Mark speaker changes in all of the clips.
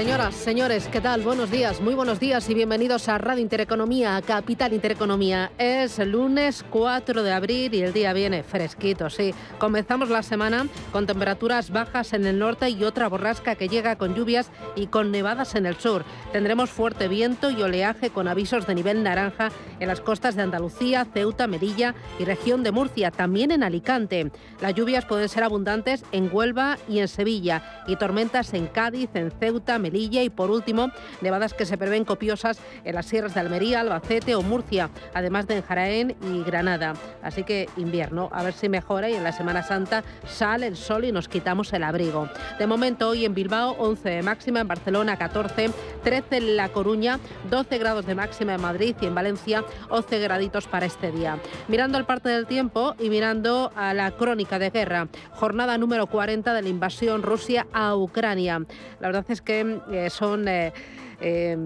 Speaker 1: Señoras, señores, ¿qué tal? Buenos días, muy buenos días y bienvenidos a Radio Intereconomía, Capital Intereconomía. Es lunes 4 de abril y el día viene fresquito, sí. Comenzamos la semana con temperaturas bajas en el norte y otra borrasca que llega con lluvias y con nevadas en el sur. Tendremos fuerte viento y oleaje con avisos de nivel naranja en las costas de Andalucía, Ceuta, Melilla y región de Murcia, también en Alicante. Las lluvias pueden ser abundantes en Huelva y en Sevilla y tormentas en Cádiz, en Ceuta, Melilla y por último nevadas que se prevén copiosas en las sierras de Almería, Albacete o Murcia, además de en Jaén y Granada. Así que invierno, a ver si mejora y en la Semana Santa sale el sol y nos quitamos el abrigo. De momento hoy en Bilbao 11 de máxima, en Barcelona 14, 13 en La Coruña, 12 grados de máxima en Madrid y en Valencia 11 graditos para este día. Mirando el parte del tiempo y mirando a la crónica de guerra, jornada número 40 de la invasión Rusia a Ucrania. La verdad es que son eh,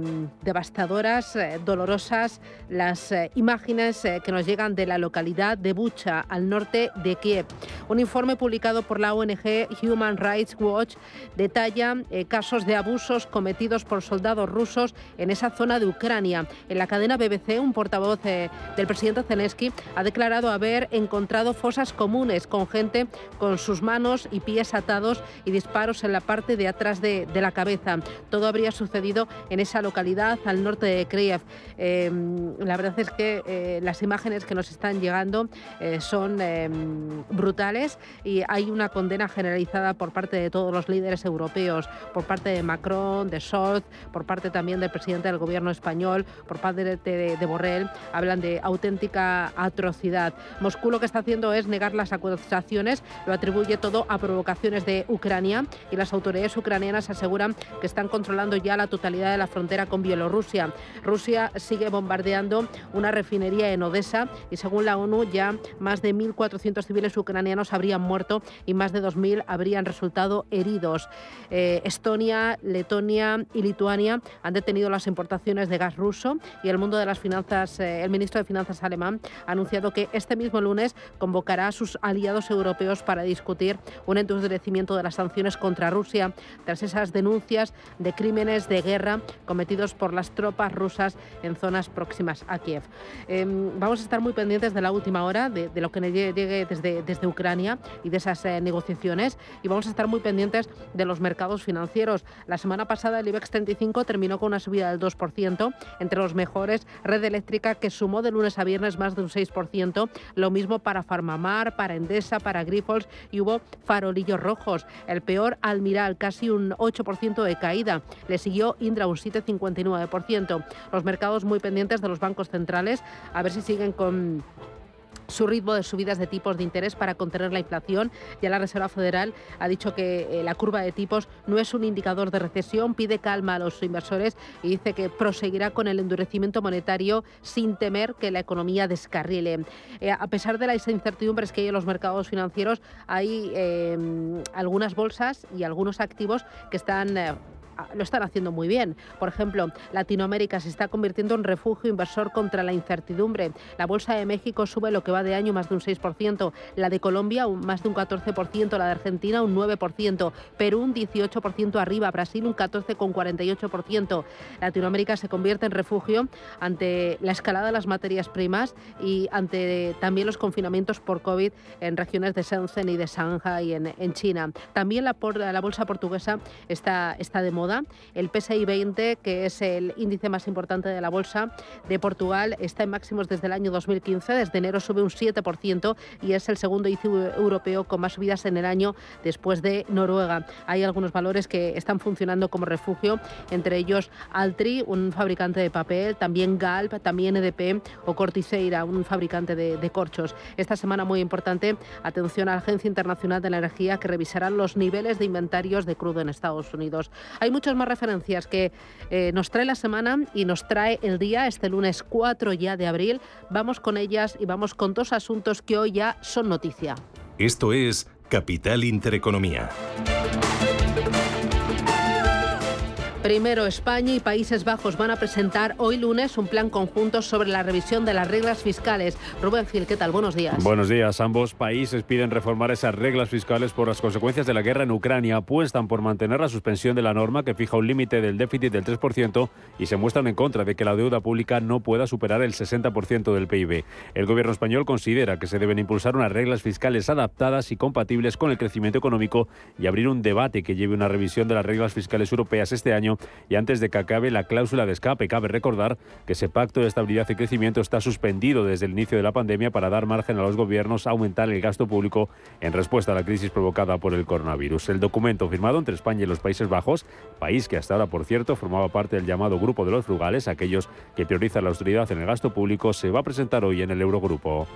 Speaker 1: devastadoras, eh, dolorosas, las eh, imágenes eh, que nos llegan de la localidad de Bucha, al norte de Kiev. Un informe publicado por la ONG Human Rights Watch detalla casos de abusos cometidos por soldados rusos en esa zona de Ucrania. En la cadena BBC, un portavoz del presidente Zelensky ha declarado haber encontrado fosas comunes con gente con sus manos y pies atados y disparos en la parte de atrás de, de la cabeza. Todo habría sucedido en esa localidad al norte de Kiev. Em, la verdad es que eh, las imágenes que nos están llegando eh, son em, brutales y hay una condena generalizada por parte de todos los líderes europeos, por parte de Macron, de Scholz, por parte también del presidente del gobierno español, por parte de, de Borrell. Hablan de auténtica atrocidad. Moscú lo que está haciendo es negar las acusaciones, lo atribuye todo a provocaciones de Ucrania y las autoridades ucranianas aseguran que están controlando ya la totalidad de la frontera con Bielorrusia. Rusia sigue bombardeando una refinería en Odessa y según la ONU ya más de 1.400 civiles ucranianos habrían muerto y más de 2.000 habrían resultado heridos. Eh, Estonia, Letonia y Lituania han detenido las importaciones de gas ruso y el mundo de las finanzas, eh, el ministro de Finanzas alemán ha anunciado que este mismo lunes convocará a sus aliados europeos para discutir un endurecimiento de las sanciones contra Rusia tras esas denuncias de crímenes de guerra cometidos por las tropas rusas en zonas próximas a Kiev. Em, vamos a estar muy pendientes de la última hora, de, lo que llegue desde, desde Ucrania y de esas eh, negociaciones y vamos a estar muy pendientes de los mercados financieros. La semana pasada el IBEX 35 terminó con una subida del 2%, entre los mejores Red Eléctrica que sumó de lunes a viernes más de un 6%, lo mismo para Farmamar, para Endesa, para Grifols y hubo farolillos rojos. El peor Almiral, casi un 8% de caída. Le siguió Indra un 7,59%. Los mercados muy pendientes de los bancos centrales a ver si siguen con su ritmo de subidas de tipos de interés para contener la inflación. Ya la Reserva Federal ha dicho que eh, la curva de tipos no es un indicador de recesión, pide calma a los inversores y dice que proseguirá con el endurecimiento monetario sin temer que la economía descarrile. Eh, a pesar de las incertidumbres que hay en los mercados financieros, hay eh, algunas bolsas y algunos activos que están lo están haciendo muy bien. Por ejemplo, Latinoamérica se está convirtiendo en refugio inversor contra la incertidumbre. La Bolsa de México sube lo que va de año más de un 6%, la de Colombia más de un 14%, la de Argentina un 9%, Perú un 18% arriba, Brasil un 14,48%. Latinoamérica se convierte en refugio ante la escalada de las materias primas y ante también los confinamientos por COVID en regiones de Shenzhen y de Shanghai en, en China. También la, la bolsa portuguesa está, está de moda el PSI 20, que es el índice más importante de la bolsa de Portugal, está en máximos desde el año 2015. Desde enero sube un 7% y es el segundo índice europeo con más subidas en el año después de Noruega. Hay algunos valores que están funcionando como refugio, entre ellos Altri, un fabricante de papel, también Galp, también EDP o Corticeira, un fabricante de, de corchos. Esta semana muy importante, atención a la Agencia Internacional de la Energía que revisará los niveles de inventarios de crudo en Estados Unidos. Hay muchas más referencias que eh, nos trae la semana y nos trae el día, este lunes 4 ya de abril. Vamos con ellas y vamos con dos asuntos que hoy ya son noticia.
Speaker 2: Esto es Capital Intereconomía.
Speaker 1: Primero, España y Países Bajos van a presentar hoy lunes un plan conjunto sobre la revisión de las reglas fiscales. Rubén Gil, ¿qué tal? Buenos días.
Speaker 3: Buenos días. Ambos países piden reformar esas reglas fiscales por las consecuencias de la guerra en Ucrania. Apuestan por mantener la suspensión de la norma que fija un límite del déficit del 3% y se muestran en contra de que la deuda pública no pueda superar el 60% del PIB. El gobierno español considera que se deben impulsar unas reglas fiscales adaptadas y compatibles con el crecimiento económico y abrir un debate que lleve una revisión de las reglas fiscales europeas este año y antes de que acabe la cláusula de escape. Cabe recordar que ese pacto de estabilidad y crecimiento está suspendido desde el inicio de la pandemia para dar margen a los gobiernos a aumentar el gasto público en respuesta a la crisis provocada por el coronavirus. El documento firmado entre España y los Países Bajos, país que hasta ahora, por cierto, formaba parte del llamado Grupo de los Frugales, aquellos que priorizan la austeridad en el gasto público, se va a presentar hoy en el Eurogrupo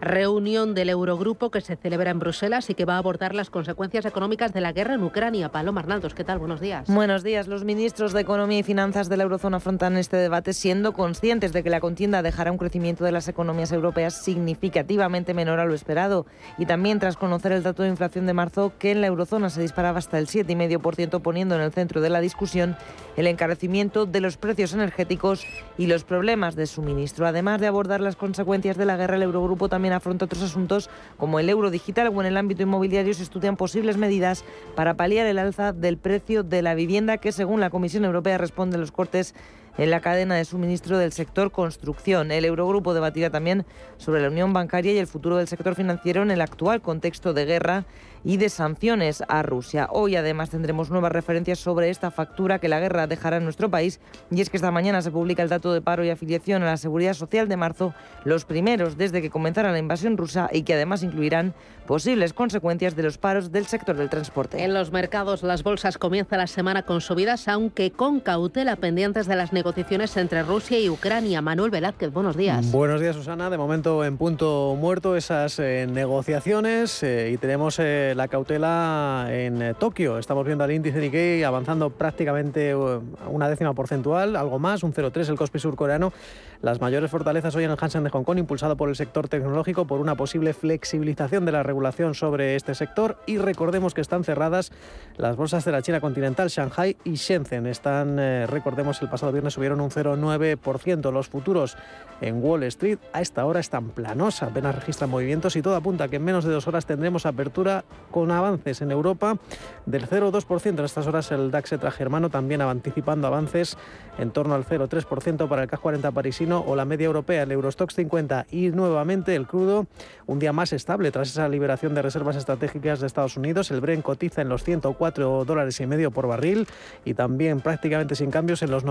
Speaker 1: reunión del Eurogrupo que se celebra en Bruselas y que va a abordar las consecuencias económicas de la guerra en Ucrania. Paloma Arnaldos, ¿qué tal? Buenos días.
Speaker 4: Buenos días. Los ministros de Economía y Finanzas de la Eurozona afrontan este debate siendo conscientes de que la contienda dejará un crecimiento de las economías europeas significativamente menor a lo esperado. Y también tras conocer el dato de inflación de marzo, que en la Eurozona se disparaba hasta el 7,5%, poniendo en el centro de la discusión el encarecimiento de los precios energéticos y los problemas de suministro. Además de abordar las consecuencias de la guerra, el Eurogrupo también afronta otros asuntos como el euro digital o en el ámbito inmobiliario se estudian posibles medidas para paliar el alza del precio de la vivienda que según la Comisión Europea responde a los cortes en la cadena de suministro del sector construcción. El Eurogrupo debatirá también sobre la unión bancaria y el futuro del sector financiero en el actual contexto de guerra y de sanciones a Rusia. Hoy además tendremos nuevas referencias sobre esta factura que la guerra dejará en nuestro país y es que esta mañana se publica el dato de paro y afiliación a la seguridad social de marzo, los primeros desde que comenzara la invasión rusa y que además incluirán posibles consecuencias de los paros del sector del transporte.
Speaker 1: En los mercados las bolsas comienzan la semana con subidas, aunque con cautela pendientes de las negociaciones entre Rusia y Ucrania. Manuel Velázquez, buenos días.
Speaker 5: Buenos días, Susana. De momento en punto muerto esas eh, negociaciones eh, y tenemos eh, la cautela en Tokio. Estamos viendo al índice Nikkei avanzando prácticamente una décima porcentual, algo más, un 0,3 el Kospi surcoreano. Las mayores fortalezas hoy en el Hansen de Hong Kong, impulsado por el sector tecnológico por una posible flexibilización de la regulación sobre este sector y recordemos que están cerradas las bolsas de la China continental, Shanghai y Shenzhen. Están, eh, recordemos, el pasado viernes subieron un 0,9%. Los futuros en Wall Street a esta hora están planos, apenas registran movimientos y todo apunta que en menos de dos horas tendremos apertura con avances en Europa del 0,2%. En estas horas el DAX germano también anticipando avances en torno al 0,3% para el CAC 40 parisino o la media europea, el Eurostox 50 y nuevamente el crudo un día más estable tras esa liberación de reservas estratégicas de Estados Unidos. El Brent cotiza en los 104 dólares y medio por barril y también prácticamente sin cambios en los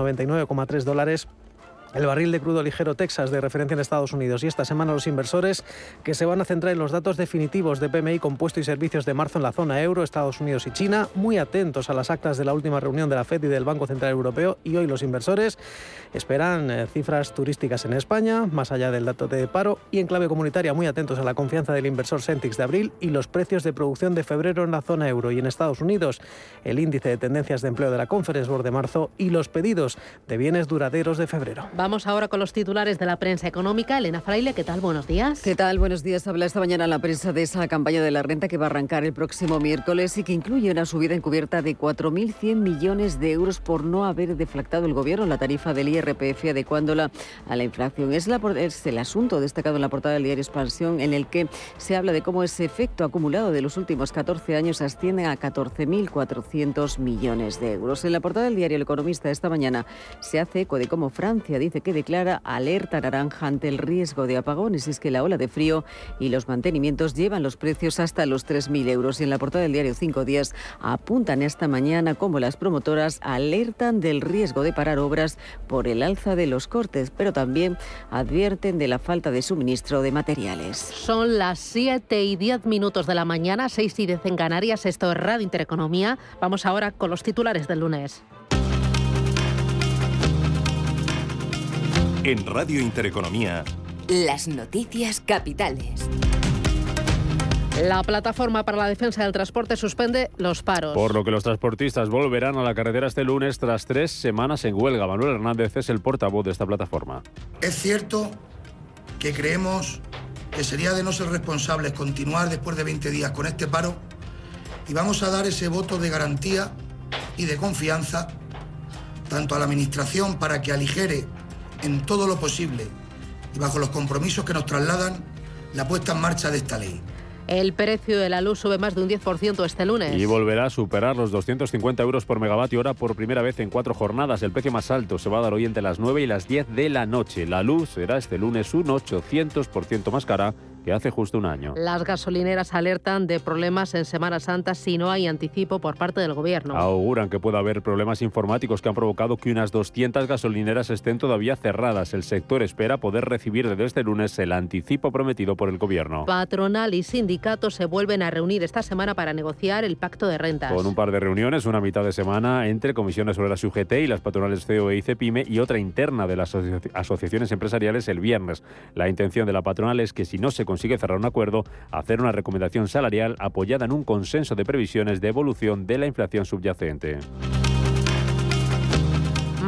Speaker 5: 99,3 dólares el barril de crudo ligero Texas de referencia en Estados Unidos. Y esta semana los inversores que se van a centrar en los datos definitivos de PMI compuesto y servicios de marzo en la zona euro, Estados Unidos y China, muy atentos a las actas de la última reunión de la FED y del Banco Central Europeo. Y hoy los inversores esperan eh, cifras turísticas en España, más allá del dato de paro y en clave comunitaria muy atentos a la confianza del inversor Centix de abril y los precios de producción de febrero en la zona euro y en Estados Unidos, el índice de tendencias de empleo de la Conference Board de marzo y los pedidos de bienes duraderos de febrero.
Speaker 1: Vamos ahora con los titulares de la prensa económica. Elena Fraile, ¿qué tal? Buenos días.
Speaker 6: ¿Qué tal? Buenos días. Habla esta mañana la prensa de esa campaña de la renta que va a arrancar el próximo miércoles y que incluye una subida encubierta de 4.100 millones de euros por no haber deflactado el gobierno la tarifa del IRPF adecuándola a la inflación. Es, la, es el asunto destacado en la portada del diario Expansión en el que se habla de cómo ese efecto acumulado de los últimos 14 años asciende a 14.400 millones de euros. En la portada del diario El Economista esta mañana se hace eco de cómo Francia dice que declara alerta naranja ante el riesgo de apagones. Es que la ola de frío y los mantenimientos llevan los precios hasta los 3.000 euros. Y en la portada del diario Cinco Días apuntan esta mañana cómo las promotoras alertan del riesgo de parar obras por el alza de los cortes, pero también advierten de la falta de suministro de materiales.
Speaker 1: Son las 7 y 10 minutos de la mañana, 6 y 10 en Canarias. Esto es Radio Intereconomía. Vamos ahora con los titulares del lunes.
Speaker 2: En Radio Intereconomía.
Speaker 7: Las noticias capitales.
Speaker 1: La plataforma para la defensa del transporte suspende los paros.
Speaker 3: Por lo que los transportistas volverán a la carretera este lunes tras tres semanas en huelga. Manuel Hernández es el portavoz de esta plataforma.
Speaker 8: Es cierto que creemos que sería de no ser responsables continuar después de 20 días con este paro y vamos a dar ese voto de garantía y de confianza tanto a la Administración para que aligere en todo lo posible y bajo los compromisos que nos trasladan la puesta en marcha de esta ley.
Speaker 1: El precio de la luz sube más de un 10% este lunes.
Speaker 3: Y volverá a superar los 250 euros por megavatio hora por primera vez en cuatro jornadas. El precio más alto se va a dar hoy entre las 9 y las 10 de la noche. La luz será este lunes un 800% más cara que hace justo un año.
Speaker 1: Las gasolineras alertan de problemas en Semana Santa si no hay anticipo por parte del gobierno.
Speaker 3: Auguran que puede haber problemas informáticos que han provocado que unas 200 gasolineras estén todavía cerradas. El sector espera poder recibir desde este lunes el anticipo prometido por el gobierno.
Speaker 1: Patronal y sindicatos se vuelven a reunir esta semana para negociar el pacto de rentas.
Speaker 3: Con un par de reuniones, una mitad de semana entre comisiones sobre la UGT y las patronales COE y CEPIME y otra interna de las asociaciones empresariales el viernes. La intención de la patronal es que si no se consigue cerrar un acuerdo, hacer una recomendación salarial apoyada en un consenso de previsiones de evolución de la inflación subyacente.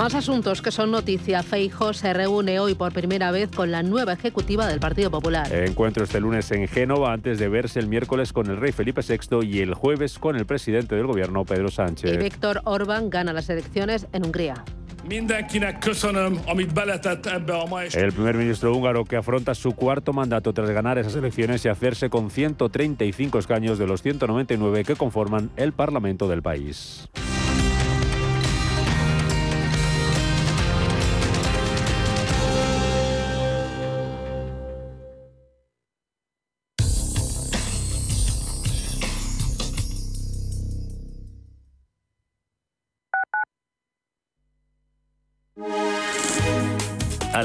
Speaker 1: Más asuntos que son noticia. Feijo se reúne hoy por primera vez con la nueva ejecutiva del Partido Popular.
Speaker 3: Encuentro este lunes en Génova antes de verse el miércoles con el rey Felipe VI y el jueves con el presidente del gobierno Pedro Sánchez.
Speaker 1: Y Víctor Orbán gana las elecciones en Hungría.
Speaker 3: El primer ministro húngaro que afronta su cuarto mandato tras ganar esas elecciones y hacerse con 135 escaños de los 199 que conforman el Parlamento del país.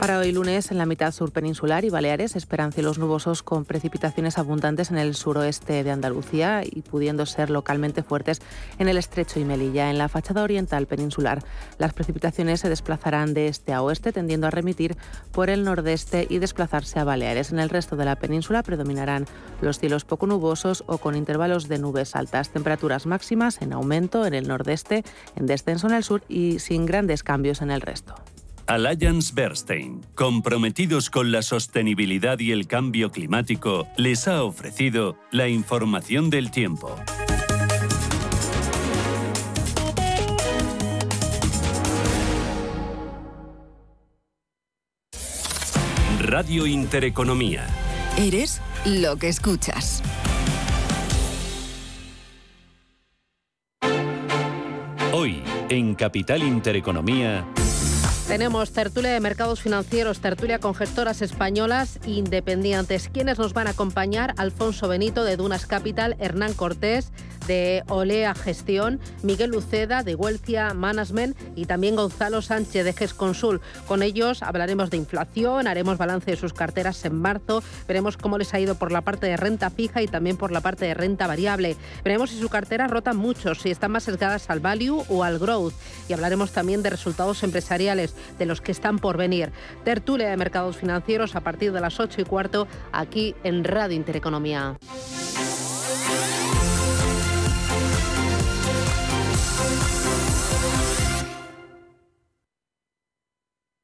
Speaker 9: Para hoy lunes, en la mitad sur peninsular y Baleares, esperan cielos nubosos con precipitaciones abundantes en el suroeste de Andalucía y pudiendo ser localmente fuertes en el estrecho y Melilla. En la fachada oriental peninsular, las precipitaciones se desplazarán de este a oeste, tendiendo a remitir por el nordeste y desplazarse a Baleares. En el resto de la península predominarán los cielos poco nubosos o con intervalos de nubes altas. Temperaturas máximas en aumento en el nordeste, en descenso en el sur y sin grandes cambios en el resto.
Speaker 10: Alliance Bernstein, comprometidos con la sostenibilidad y el cambio climático, les ha ofrecido la información del tiempo. Radio Intereconomía.
Speaker 7: Eres lo que escuchas.
Speaker 10: Hoy, en Capital Intereconomía.
Speaker 1: Tenemos tertulia de mercados financieros, tertulia con gestoras españolas independientes. ¿Quiénes nos van a acompañar? Alfonso Benito de Dunas Capital, Hernán Cortés de Olea Gestión, Miguel Luceda de Huelcia Management y también Gonzalo Sánchez de GESConsul. Con ellos hablaremos de inflación, haremos balance de sus carteras en marzo, veremos cómo les ha ido por la parte de renta fija y también por la parte de renta variable. Veremos si su cartera rota mucho, si están más sesgadas al value o al growth. Y hablaremos también de resultados empresariales de los que están por venir. Tertulia de mercados financieros a partir de las 8 y cuarto aquí en Radio Intereconomía.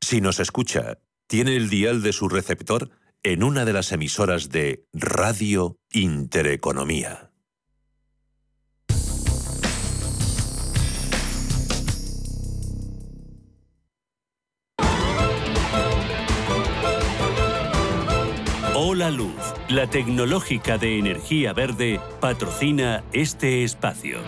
Speaker 11: Si nos escucha, tiene el dial de su receptor en una de las emisoras de Radio Intereconomía.
Speaker 10: Hola Luz, la tecnológica de energía verde, patrocina este espacio.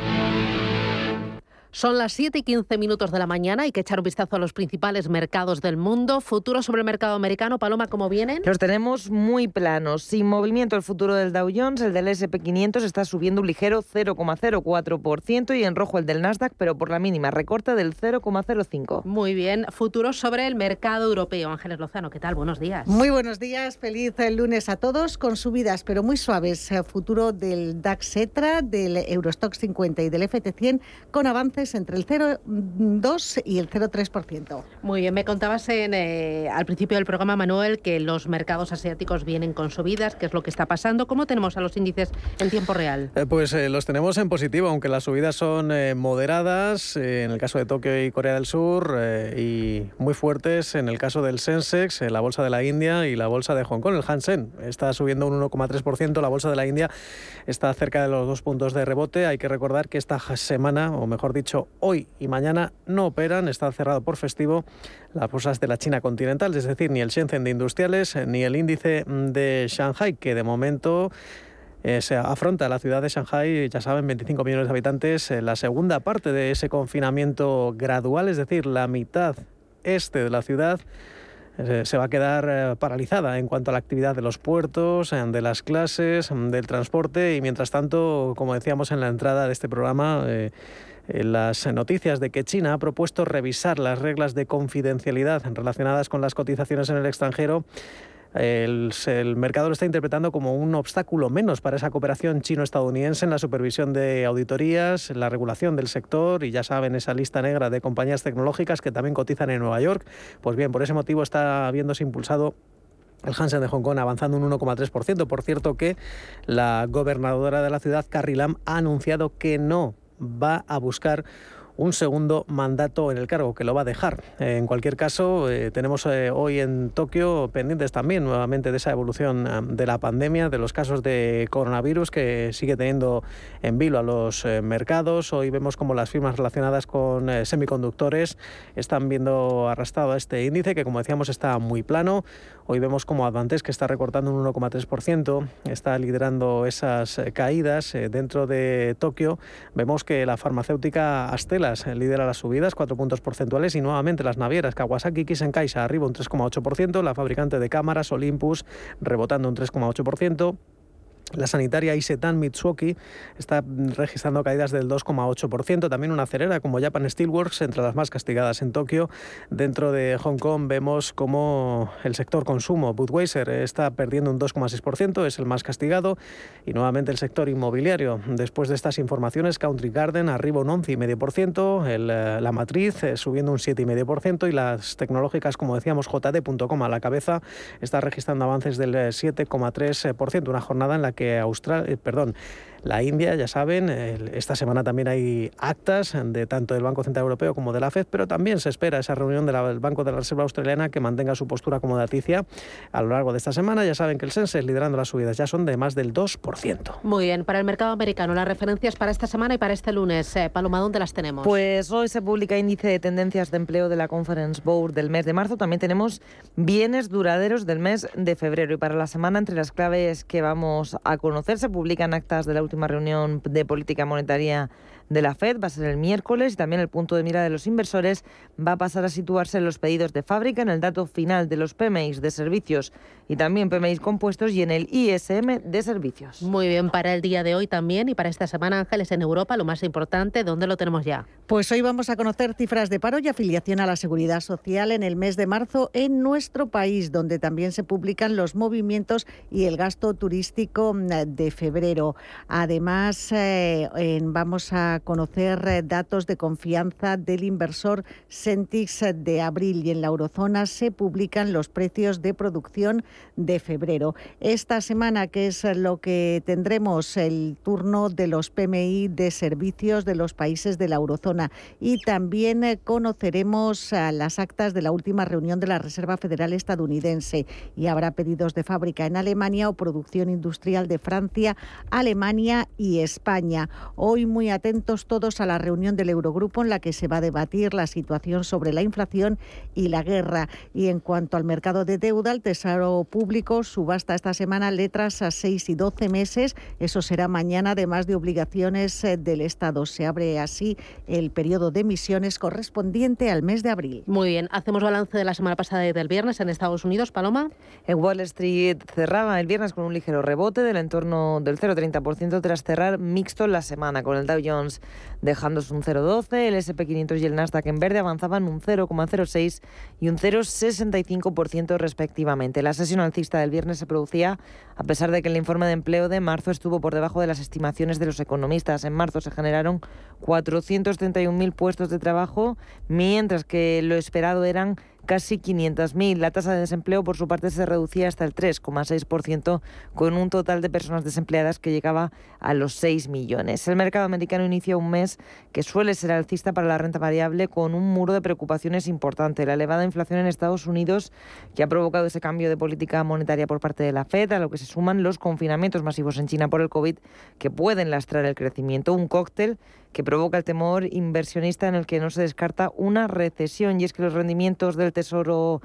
Speaker 1: Son las 7 y 15 minutos de la mañana. Hay que echar un vistazo a los principales mercados del mundo. Futuro sobre el mercado americano. Paloma, ¿cómo vienen?
Speaker 4: Los tenemos muy planos. Sin movimiento el futuro del Dow Jones, el del SP500 está subiendo un ligero 0,04% y en rojo el del Nasdaq, pero por la mínima recorte del 0,05.
Speaker 1: Muy bien. Futuro sobre el mercado europeo. Ángeles Lozano, ¿qué tal? Buenos días.
Speaker 12: Muy buenos días. Feliz lunes a todos con subidas, pero muy suaves. Futuro del DAX Etra, del Eurostock 50 y del FT100 con avances entre el 0,2 y el 0,3%.
Speaker 1: Muy bien, me contabas en, eh, al principio del programa, Manuel, que los mercados asiáticos vienen con subidas, ¿qué es lo que está pasando? ¿Cómo tenemos a los índices en tiempo real?
Speaker 5: Eh, pues eh, los tenemos en positivo, aunque las subidas son moderadas, en el caso de Tokio y Corea del Sur, y muy fuertes en el caso del Sensex, la bolsa de la India y la bolsa de Hong Kong, el Hansen. Está subiendo un 1,3%, la bolsa de la India está cerca de los dos puntos de rebote. Hay que recordar que esta semana, o mejor dicho, hoy y mañana no operan, está cerrado por festivo las bolsas de la China continental, es decir, ni el Shenzhen de industriales ni el índice de Shanghai, que de momento eh, se afronta la ciudad de Shanghai, ya saben, 25 millones de habitantes, eh, la segunda parte de ese confinamiento gradual, es decir, la mitad este de la ciudad eh, se va a quedar paralizada en cuanto a la actividad de los puertos, de las clases, del transporte y mientras tanto, como decíamos en la entrada de este programa, eh, las noticias de que China ha propuesto revisar las reglas de confidencialidad relacionadas con las cotizaciones en el extranjero. El, mercado lo está interpretando como un obstáculo menos para esa cooperación chino-estadounidense en la supervisión de auditorías, la regulación del sector y ya saben esa lista negra de compañías tecnológicas que también cotizan en Nueva York. Pues bien, por ese motivo está viéndose impulsado el Hansen de Hong Kong avanzando un 1,3%. Por cierto que la gobernadora de la ciudad, Carrie Lam, ha anunciado que no va a buscar un segundo mandato en el cargo, que lo va a dejar. en cualquier caso, eh, tenemos eh, hoy en Tokio pendientes también nuevamente de esa evolución eh, de la pandemia, de los casos de coronavirus que sigue teniendo en vilo a los mercados. Hoy vemos como las firmas relacionadas con semiconductores están viendo arrastrado a este índice, que como decíamos está muy plano. Hoy vemos como Advantes, que está recortando un 1,3%, está liderando esas caídas dentro de Tokio. Vemos que la farmacéutica Astel lidera las subidas, 4 puntos porcentuales, y nuevamente las navieras Kawasaki Kisen-Kaisa arriba un 3,8%, la fabricante de cámaras Olympus rebotando un 3,8%. La sanitaria Isetan Mitsuoki está registrando caídas del 2,8%. También una acelera como Japan Steelworks, entre las más castigadas en Tokio. Dentro de Hong Kong vemos como el sector consumo, Budweiser, está perdiendo un 2,6%, es el más castigado. Y nuevamente el sector inmobiliario. Después de estas informaciones, Country Garden arriba un 11,5%, eh, la matriz eh, subiendo un 7,5% y las tecnológicas, como decíamos, JD.com a la cabeza, está registrando avances del 7,3%. Eh, una jornada en la que Australia, eh, perdón, la India, ya saben, esta semana también hay actas de tanto del Banco Central Europeo como de la FED, pero también se espera esa reunión del Banco de la Reserva Australiana que mantenga su postura como daticia a lo largo de esta semana. Ya saben que el Sense liderando las subidas ya son de más del 2%.
Speaker 1: Muy bien, para el mercado americano, las referencias para esta semana y para este lunes. Eh, Paloma, ¿dónde las tenemos?
Speaker 4: Pues hoy se publica índice de tendencias de empleo de la Conference Board del mes de marzo. También tenemos bienes duraderos del mes de febrero. Y para la semana, entre las claves que vamos a conocer, se publican actas de la última reunión de política monetaria de la Fed va a ser el miércoles y también el punto de mira de los inversores va a pasar a situarse en los pedidos de fábrica, en el dato final de los PMIs de servicios y también PMIs compuestos y en el ISM de servicios.
Speaker 1: Muy bien, para el día de hoy también y para esta semana, Ángeles, en Europa, lo más importante, ¿dónde lo tenemos ya?
Speaker 12: Pues hoy vamos a conocer cifras de paro y afiliación a la seguridad social en el mes de marzo en nuestro país, donde también se publican los movimientos y el gasto turístico mm, de febrero. Además, eh, vamos a conocer eh, datos de confianza del inversor Sentix de abril y en la eurozona se publican los precios de producción de febrero. Esta semana, que es lo que tendremos, el turno de los PMI de servicios de los países de la eurozona y también eh, conoceremos las actas de la última reunión de la Reserva Federal estadounidense y habrá pedidos de fábrica en Alemania o producción industrial de Francia, Alemania y España. Hoy muy atentos todos a la reunión del Eurogrupo en la que se va a debatir la situación sobre la inflación y la guerra. Y en cuanto al mercado de deuda, el Tesoro Público subasta esta semana letras a 6 y 12 meses. Eso será mañana, además de obligaciones eh, del Estado. Se abre así el periodo de emisiones correspondiente al mes de abril.
Speaker 1: Muy bien, hacemos balance de la semana pasada y del viernes en Estados Unidos. Paloma.
Speaker 4: En Wall Street cerraba el viernes con un ligero rebote del entorno del 0,30% tras cerrar mixto la semana, con el Dow Jones dejándose un 0,12, el SP500 y el Nasdaq en verde avanzaban un 0,06 y un 0,65% respectivamente. La sesión alcista del viernes se producía a pesar de que el informe de empleo de marzo estuvo por debajo de las estimaciones de los economistas. En marzo se generaron 431.000 puestos de trabajo, mientras que lo esperado eran casi 500.000. La tasa de desempleo, por su parte, se reducía hasta el 3,6%, con un total de personas desempleadas que llegaba a los 6 millones. El mercado americano inicia un mes que suele ser alcista para la renta variable, con un muro de preocupaciones importante. La elevada inflación en Estados Unidos, que ha provocado ese cambio de política monetaria por parte de la Fed, a lo que se suman los confinamientos masivos en China por el COVID, que pueden lastrar el crecimiento. Un cóctel que provoca el temor inversionista en el que no se descarta una recesión. Y es que los rendimientos del tesoro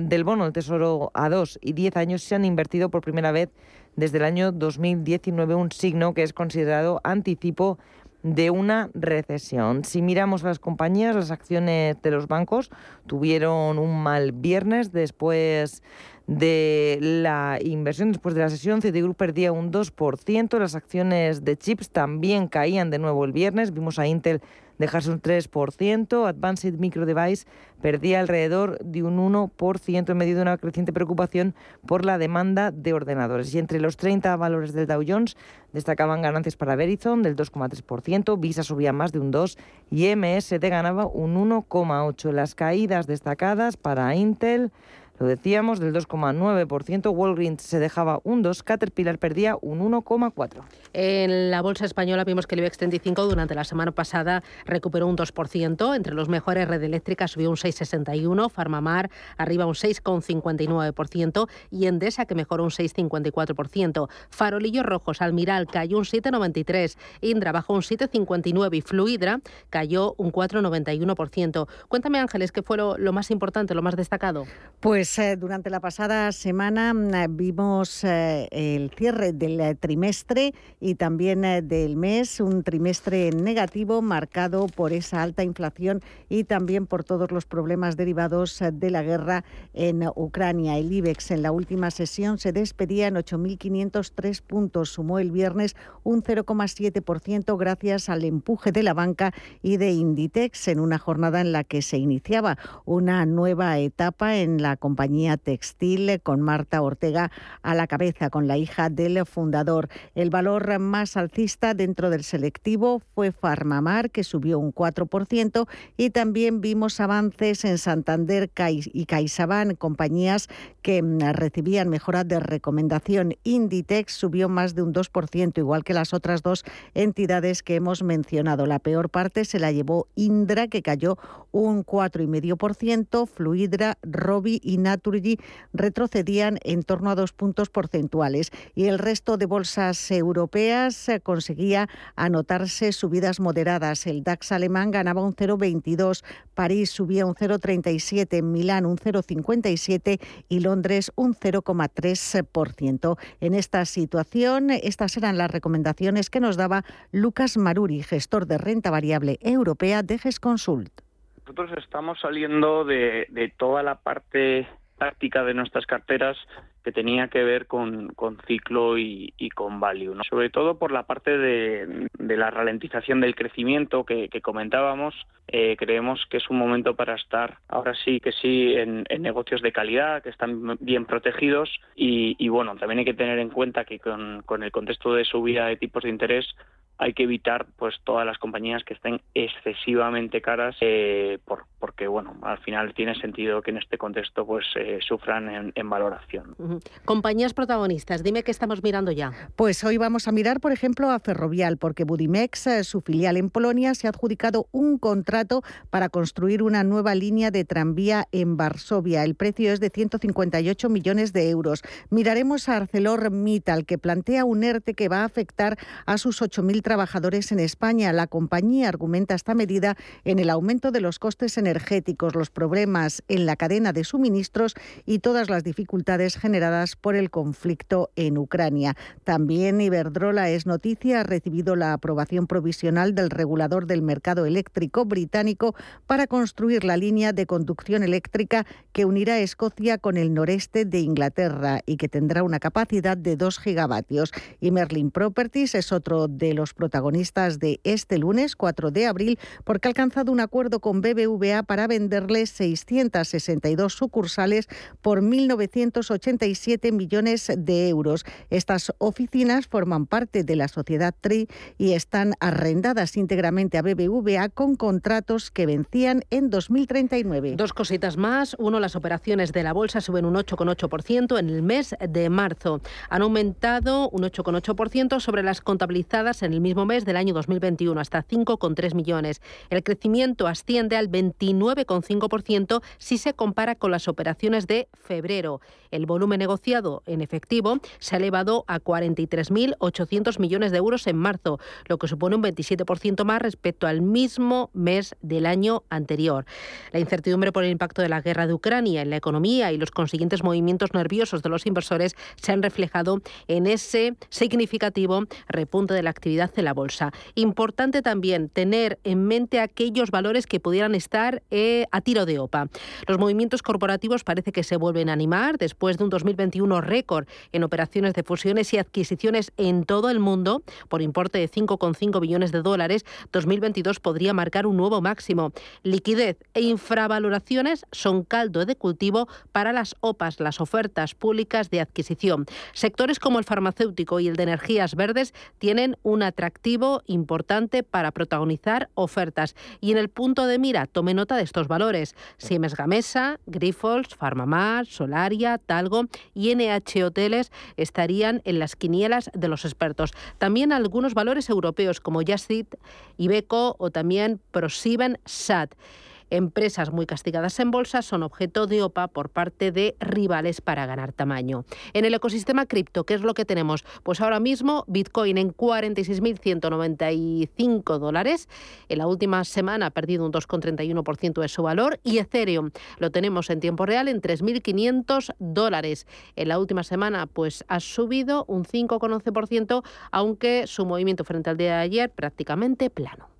Speaker 4: del bono, el tesoro a dos y 10 años, se han invertido por primera vez desde el año 2019, un signo que es considerado anticipo de una recesión. Si miramos las compañías, las acciones de los bancos tuvieron un mal viernes después de la inversión después de la sesión, Citigroup perdía un 2%, las acciones de chips también caían de nuevo el viernes, vimos a Intel dejarse un 3%, Advanced Micro Device perdía alrededor de un 1% en medio de una creciente preocupación por la demanda de ordenadores. Y entre los 30 valores del Dow Jones destacaban ganancias para Verizon del 2,3%, Visa subía más de un 2% y MSD ganaba un 1,8%. Las caídas destacadas para Intel lo decíamos, del 2,9%, Walgreens se dejaba un 2, Caterpillar perdía un 1,4.
Speaker 1: En la bolsa española vimos que el IBEX 35 durante la semana pasada recuperó un 2%, entre los mejores Red Eléctrica subió un 6,61, Farmamar arriba un 6,59% y Endesa que mejoró un 6,54%. Farolillos Rojos, Almiral cayó un 7,93, Indra bajó un 7,59 y Fluidra cayó un 4,91%. Cuéntame Ángeles, ¿qué fue lo, lo más importante, lo más destacado?
Speaker 12: Pues pues, eh, durante la pasada semana mm, vimos eh, el cierre del eh, trimestre y también del mes, un trimestre negativo marcado por esa alta inflación y también por todos los problemas derivados de la guerra en Ucrania. El IBEX en la última sesión se despedía en 8.503 puntos, sumó el viernes un 0,7% gracias al empuje de la banca y de Inditex en una jornada en la que se iniciaba una nueva etapa en la compañía compañía textil con Marta Ortega a la cabeza, con la hija del fundador. El valor más alcista dentro del selectivo fue Farmamar, que subió un 4%, y también vimos avances en Santander y CaixaBank, compañías que mm, recibían mejoras de recomendación. Inditex subió más de un 2%, igual que las otras dos entidades que hemos mencionado. La peor parte se la llevó Indra, que cayó un 4,5%, Fluidra, Robi y Naturgy retrocedían en torno a dos puntos porcentuales y el resto de bolsas europeas eh, conseguía anotarse subidas moderadas. El DAX alemán ganaba un 0,22, París subía un 0,37, Milán un 0,57 y Londres un 0,3%. En esta situación, estas eran las recomendaciones que nos daba Lucas Maruri, gestor de renta variable europea de GESConsult
Speaker 13: nosotros estamos saliendo de, toda la parte táctica de nuestras carteras que tenía que ver con, ciclo y, con value, sobre todo por la parte de, la ralentización del crecimiento que, comentábamos. Eh, creemos que es un momento para estar ahora sí que sí en, negocios de calidad, que están bien protegidos y, bueno, también hay que tener en cuenta que con el contexto de subida de tipos de interés hay que evitar pues todas las compañías que estén excesivamente caras eh, por, porque bueno al final tiene sentido que en este contexto pues eh, sufran en, valoración.
Speaker 1: Compañías protagonistas dime qué estamos mirando ya.
Speaker 12: Pues hoy vamos a mirar por ejemplo a Ferrovial porque Budimex eh, su filial en Polonia se ha adjudicado un contrato para construir una nueva línea de tranvía en Varsovia. El precio es de 158 millones de euros. Miraremos a ArcelorMittal que plantea un ERTE que va a afectar a sus 8.000 trabajadores en España. La compañía argumenta esta medida en el aumento de los costes energéticos, los problemas en la cadena de suministros y todas las dificultades generadas por el conflicto en Ucrania. También Iberdrola es noticia, ha recibido la aprobación provisional del regulador del mercado eléctrico británico para construir la línea de conducción eléctrica que unirá Escocia con el noreste de Inglaterra y que tendrá una capacidad de 2 gigavatios. Y Merlin Properties es otro de los protagonistas de este lunes 4 de abril porque ha alcanzado un acuerdo con BBVA para venderle 662 sucursales por 1.987 millones de euros. Estas oficinas forman parte de la sociedad TRI y están arrendadas íntegramente a BBVA con contratos que vencían en 2039.
Speaker 1: Dos cositas más. Uno, las operaciones de la bolsa suben un 8,8% en el mes de marzo. Han aumentado un 8,8% sobre las contabilizadas en el mismo mes del año 2021, hasta 5,3 millones. El crecimiento asciende al 29,5% si se compara con las operaciones de febrero. El volumen negociado en efectivo se ha elevado a 43.800 millones de euros en marzo, lo que supone un 27% más respecto al mismo mes del año anterior. La incertidumbre por el impacto de la guerra de Ucrania en la economía y los consiguientes movimientos nerviosos de los inversores se han reflejado en ese significativo repunte de la actividad en la bolsa. Importante también tener en mente aquellos valores que pudieran estar eh, a tiro de OPA. Los movimientos corporativos parece que se vuelven a animar después de un 2021 récord en operaciones de fusiones y adquisiciones en todo el mundo por importe de 5,5 billones de dólares. 2022 podría marcar un nuevo máximo. Liquidez e infravaloraciones son caldo de cultivo para las OPAs, las ofertas públicas de adquisición. Sectores como el farmacéutico y el de energías verdes tienen un atractivo importante para protagonizar ofertas. Y en el punto de mira, tome nota de estos valores. Siemens Gamesa, Grifols, Farmamar, Solaria, Talgo y NH Hoteles estarían en las quinielas de los expertos. También algunos valores europeos como Yassit, Ibeco o también Prosiben Sat. Empresas muy castigadas en bolsa son objeto de OPA por parte de rivales para ganar tamaño. En el ecosistema cripto, ¿qué es lo que tenemos? Pues ahora mismo Bitcoin en 46.195 dólares. En la última semana ha perdido un 2,31% de su valor y Ethereum lo tenemos en tiempo real en 3.500 dólares. En la última semana pues ha subido un 5,11%, aunque su movimiento frente al día de ayer prácticamente plano.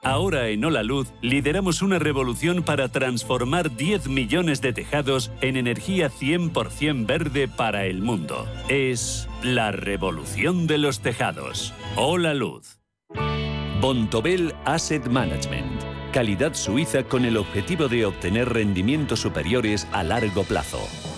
Speaker 10: Ahora en Hola Luz lideramos una revolución para transformar 10 millones de tejados en energía 100% verde para el mundo. Es la revolución de los tejados. Hola Luz.
Speaker 14: Bontobel Asset Management. Calidad suiza con el objetivo de obtener rendimientos superiores a largo plazo.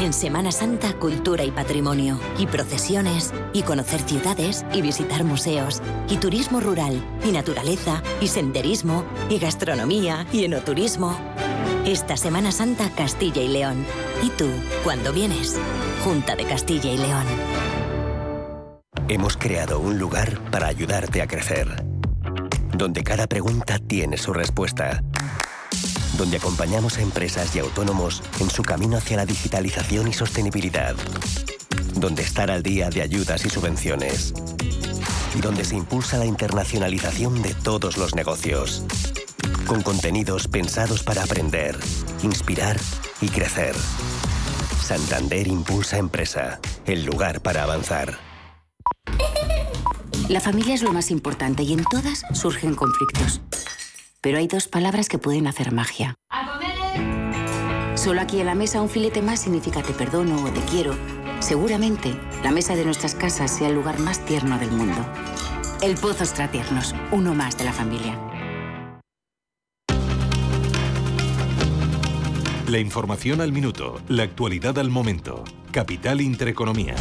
Speaker 15: En Semana Santa, cultura y patrimonio, y procesiones, y conocer ciudades, y visitar museos, y turismo rural, y naturaleza, y senderismo, y gastronomía, y enoturismo. Esta Semana Santa, Castilla y León. ¿Y tú, cuándo vienes? Junta de Castilla y León.
Speaker 16: Hemos creado un lugar para ayudarte a crecer donde cada pregunta tiene su respuesta. Donde acompañamos a empresas y autónomos en su camino hacia la digitalización y sostenibilidad. Donde estar al día de ayudas y subvenciones. Y donde se impulsa la internacionalización de todos los negocios. Con contenidos pensados para aprender, inspirar y crecer. Santander Impulsa Empresa, el lugar para avanzar.
Speaker 17: La familia es lo más importante y en todas surgen conflictos. Pero hay dos palabras que pueden hacer magia. Solo aquí en la mesa un filete más significa te perdono o te quiero. Seguramente la mesa de nuestras casas sea el lugar más tierno del mundo. El Pozo Tiernos, uno más de la familia.
Speaker 2: La información al minuto, la actualidad al momento. Capital Intereconomía.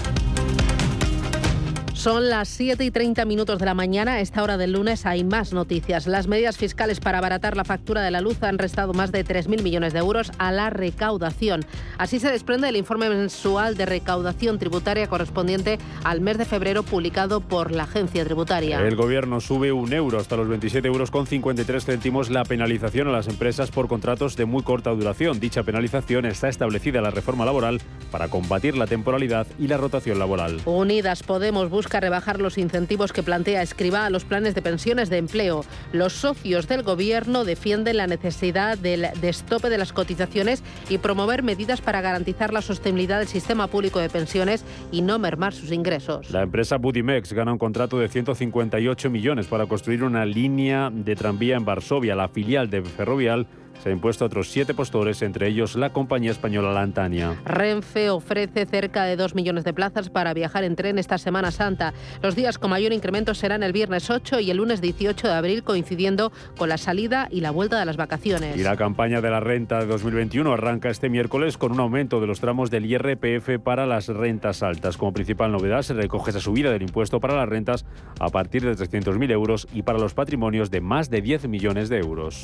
Speaker 1: Son las 7 y 30 minutos de la mañana. A esta hora del lunes hay más noticias. Las medidas fiscales para abaratar la factura de la luz han restado más de 3.000 millones de euros a la recaudación. Así se desprende el informe mensual de recaudación tributaria correspondiente al mes de febrero publicado por la agencia tributaria.
Speaker 3: El gobierno sube un euro hasta los 27 euros con 53 céntimos la penalización a las empresas por contratos de muy corta duración. Dicha penalización está establecida en la reforma laboral para combatir la temporalidad y la rotación laboral.
Speaker 1: Unidas Podemos busca rebajar los incentivos que plantea Escriba a los planes de pensiones de empleo. Los socios del Gobierno defienden la necesidad del destope de las cotizaciones y promover medidas para garantizar la sostenibilidad del sistema público de pensiones y no mermar sus ingresos.
Speaker 3: La empresa Budimex gana un contrato de 158 millones para construir una línea de tranvía en Varsovia. La filial de Ferrovial se ha impuesto a otros siete postores, entre ellos la compañía española Lantania.
Speaker 1: Renfe ofrece cerca de dos millones de plazas para viajar en tren esta Semana Santa. Los días con mayor incremento serán el viernes 8 y el lunes 18 de abril, coincidiendo con la salida y la vuelta de las vacaciones.
Speaker 3: Y la campaña de la renta de 2021 arranca este miércoles con un aumento de los tramos del IRPF para las rentas altas. Como principal novedad se recoge esa subida del impuesto para las rentas a partir de 300.000 euros y para los patrimonios de más de 10 millones de euros.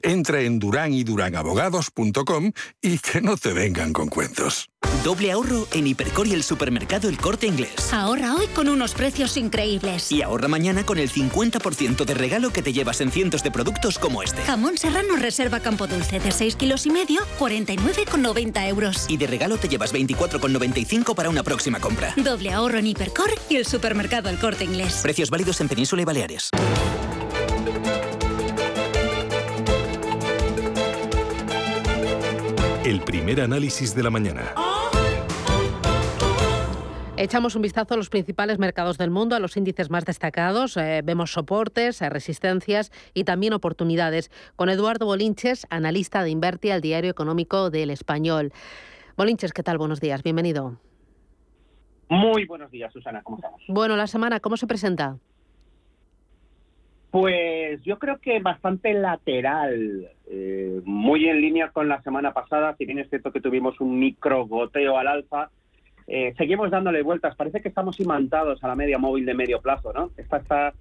Speaker 18: Entra en duranyduranAbogados.com y que no te vengan con cuentos.
Speaker 19: Doble ahorro en Hipercor y el supermercado El Corte Inglés.
Speaker 20: Ahorra hoy con unos precios increíbles.
Speaker 19: Y ahorra mañana con el 50% de regalo que te llevas en cientos de productos como este.
Speaker 20: Jamón serrano reserva Campo Dulce de 6 kilos y medio, 49,90 euros.
Speaker 19: Y de regalo te llevas 24,95 para una próxima compra.
Speaker 20: Doble ahorro en Hipercor y el supermercado El Corte Inglés.
Speaker 19: Precios válidos en Península y Baleares.
Speaker 2: El primer análisis de la mañana.
Speaker 1: Echamos un vistazo a los principales mercados del mundo, a los índices más destacados. Eh, vemos soportes, eh, resistencias y también oportunidades. Con Eduardo Bolinches, analista de Inverti al Diario Económico del Español. Bolinches, ¿qué tal? Buenos días, bienvenido.
Speaker 21: Muy buenos días, Susana, ¿cómo estamos?
Speaker 1: Bueno, la semana, ¿cómo se presenta?
Speaker 21: Pues yo creo que bastante lateral, eh, muy en línea con la semana pasada, si bien es cierto que tuvimos un micro goteo al alza, eh, seguimos dándole vueltas, parece que estamos imantados a la media móvil de medio plazo, ¿no? Esta está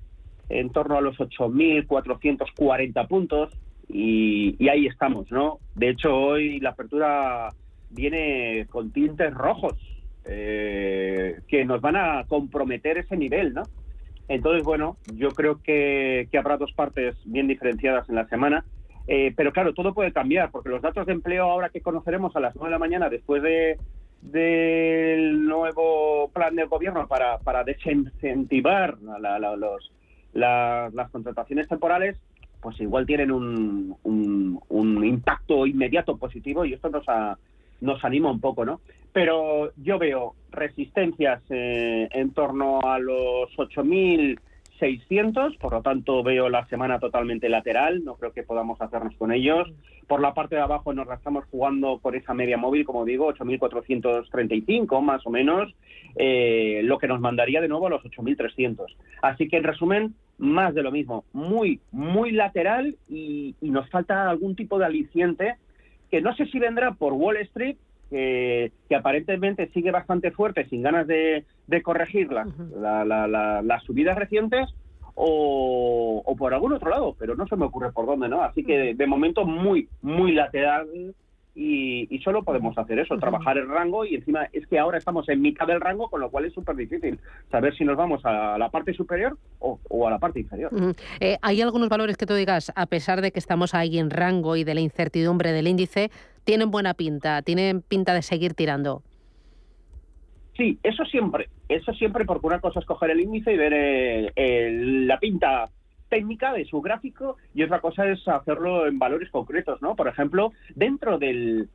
Speaker 21: en torno a los 8.440 puntos y, y ahí estamos, ¿no? De hecho, hoy la apertura viene con tintes rojos eh, que nos van a comprometer ese nivel, ¿no? Entonces, bueno, yo creo que, habrá dos partes bien diferenciadas en la semana. Eh, pero claro, todo puede cambiar, porque los datos de empleo ahora que conoceremos a las 9 de la mañana, después de del nuevo plan del gobierno para, para desincentivar los, las contrataciones temporales, pues igual tienen un, un, impacto inmediato positivo y esto nos, nos anima un poco, ¿no? Pero yo veo resistencias eh, en torno a los 8.000 600, por lo tanto veo la semana totalmente lateral, no creo que podamos hacernos con ellos. Por la parte de abajo nos la estamos jugando por esa media móvil, como digo, 8.435 más o menos, eh, lo que nos mandaría de nuevo a los 8.300. Así que en resumen, más de lo mismo, muy, muy lateral y, y nos falta algún tipo de aliciente que no sé si vendrá por Wall Street que, aparentemente sigue bastante fuerte, sin ganas de, corregir las subidas recientes, o, por algún otro lado, pero no se me ocurre por dónde, ¿no? Así que de momento muy, muy lateral y, solo podemos hacer eso, trabajar el rango y encima es que ahora estamos en mitad del rango, con lo cual es súper difícil saber si nos vamos a la parte superior o, a la parte inferior.
Speaker 1: Eh, ¿Hay algunos valores que tú digas, a pesar de que estamos ahí en rango y de la incertidumbre del índice, tienen buena pinta, tienen pinta de seguir tirando?
Speaker 21: Sí, eso siempre, eso siempre, porque una cosa es coger el índice y ver eh, la pinta técnica de su gráfico y otra cosa es hacerlo en valores concretos, ¿no? Por ejemplo, dentro del,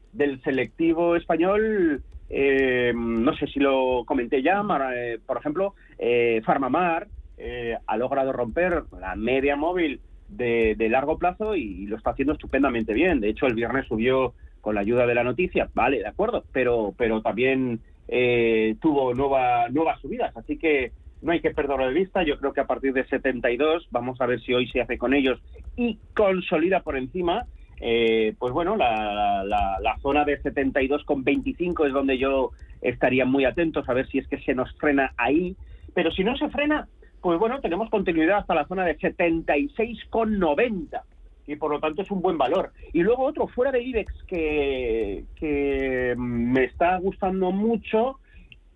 Speaker 21: selectivo español, eh, no sé si lo comenté ya, eh, por ejemplo, eh, Farmamar ha logrado romper la media móvil de, largo plazo y, lo está haciendo estupendamente bien. De hecho, el viernes subió con la ayuda de la noticia, vale, de acuerdo, pero, pero también tuvo nueva, nuevas subidas, así que no hay que perderlo de vista. Yo creo que a partir de 72, vamos a ver si hoy se hace con ellos y consolida por encima. Eh, pues bueno, la, la, zona de 72,25 es donde yo estaría muy atento a ver si es que se nos frena ahí. Pero si no se frena, pues bueno, tenemos continuidad hasta la zona de 76,90 y por lo tanto es un buen valor. Y luego otro fuera de IBEX que, que me está gustando mucho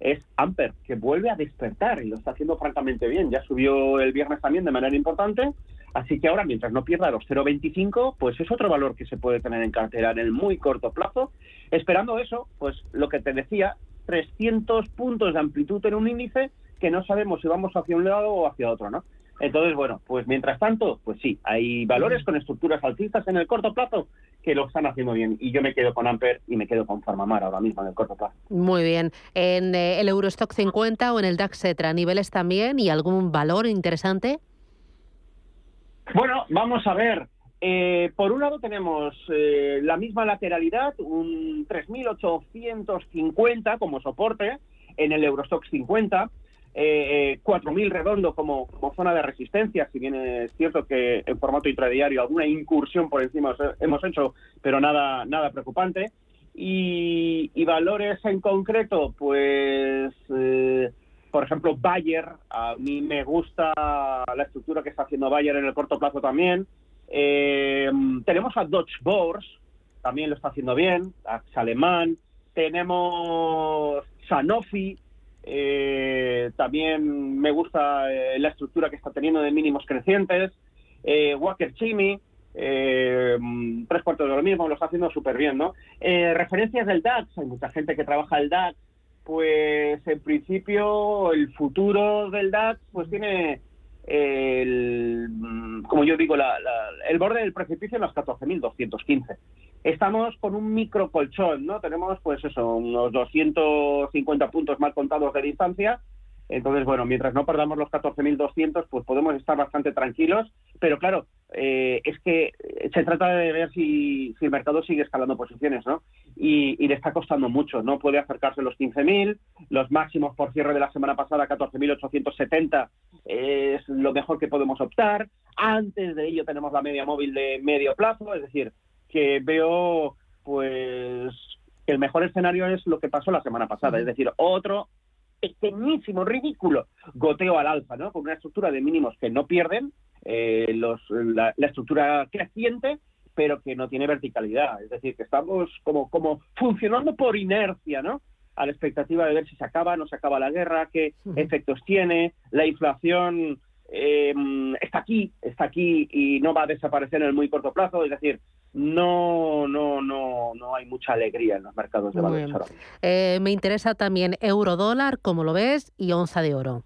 Speaker 21: es Amper, que vuelve a despertar y lo está haciendo francamente bien. Ya subió el viernes también de manera importante, así que ahora mientras no pierda los 0,25, pues es otro valor que se puede tener en cartera en el muy corto plazo. Esperando eso, pues lo que te decía, 300 puntos de amplitud en un índice que no sabemos si vamos hacia un lado o hacia otro, ¿no? Entonces, bueno, pues mientras tanto, pues sí, hay valores con estructuras alcistas en el corto plazo que lo están haciendo bien. Y yo me quedo con Amper y me quedo con Farmamar ahora mismo en el corto plazo.
Speaker 1: Muy bien. ¿En eh, el Eurostock 50 o en el DAX Etra, niveles también y algún valor interesante?
Speaker 21: Bueno, vamos a ver. Eh, por un lado tenemos eh, la misma lateralidad, un 3.850 como soporte en el Eurostock 50 eh, 4.000 eh, redondo como, zona de resistencia, si bien es cierto que en formato intradiario alguna incursión por encima hemos hecho, pero nada, nada preocupante. Y, valores en concreto, pues, eh, por ejemplo, Bayer, a mí me gusta la estructura que está haciendo Bayer en el corto plazo también. Eh, tenemos a Dodge Bors, también lo está haciendo bien, a Alemán. Tenemos Sanofi, eh, también me gusta eh, la estructura que está teniendo de mínimos crecientes. Eh, Walker Chimmy, eh, tres cuartos de lo mismo, lo está haciendo súper bien, ¿no? referencias del DAX, hay mucha gente que trabaja el DAX, pues en principio el futuro del DAX pues tiene el, como yo digo, el borde del precipicio en los 14.215 estamos con un micro colchón, ¿no? Tenemos, pues eso, unos 250 puntos mal contados de distancia. Entonces, bueno, mientras no perdamos los 14.200, pues podemos estar bastante tranquilos. Pero claro, eh, es que se trata de ver si, el mercado sigue escalando posiciones, ¿no? Y, le está costando mucho. No puede acercarse los 15.000. Los máximos por cierre de la semana pasada, 14.870, es lo mejor que podemos optar. Antes de ello tenemos la media móvil de medio plazo, es decir, que veo pues que el mejor escenario es lo que pasó la semana pasada, es decir, otro pequeñísimo, ridículo goteo al alza, ¿no? Con una estructura de mínimos que no pierden, eh, los, la, estructura creciente, pero que no tiene verticalidad. Es decir, que estamos como, como funcionando por inercia, ¿no? A la expectativa de ver si se acaba, no se acaba la guerra, qué efectos tiene, la inflación eh, está aquí, está aquí y no va a desaparecer en el muy corto plazo. Es decir, no, no, no, no hay mucha alegría en los mercados de valores ahora
Speaker 1: eh, me interesa también euro dólar, como lo ves, y onza de oro.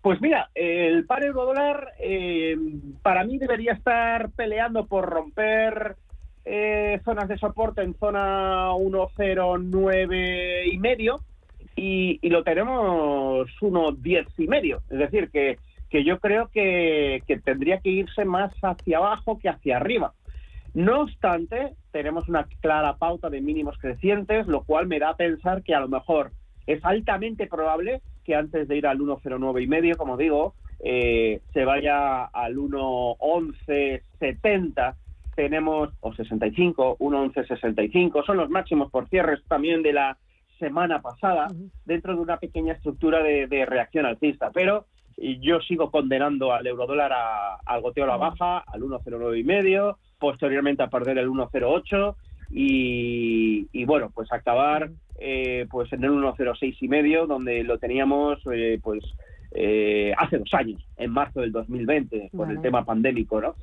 Speaker 21: Pues mira, el par euro dólar eh, para mí debería estar peleando por romper eh, zonas de soporte en zona 1.09 y medio y, y lo tenemos 1.10 y medio. Es decir, que, que yo creo que, que tendría que irse más hacia abajo que hacia arriba. No obstante, tenemos una clara pauta de mínimos crecientes, lo cual me da a pensar que a lo mejor es altamente probable que antes de ir al 1.09 y medio, como digo, eh, se vaya al 1.11.70 tenemos, o 65, 1.11.65, son los máximos por cierres también de la semana pasada, dentro de una pequeña estructura de, de reacción alcista. Pero yo sigo condenando al eurodólar a, al goteo a la baja, al 1.09 y medio, posteriormente a perder el 1.08 y, y, bueno, pues acabar eh, pues en el 1.06 y medio, donde lo teníamos eh, pues eh, hace dos años, en marzo del 2020, por el tema pandémico, ¿no?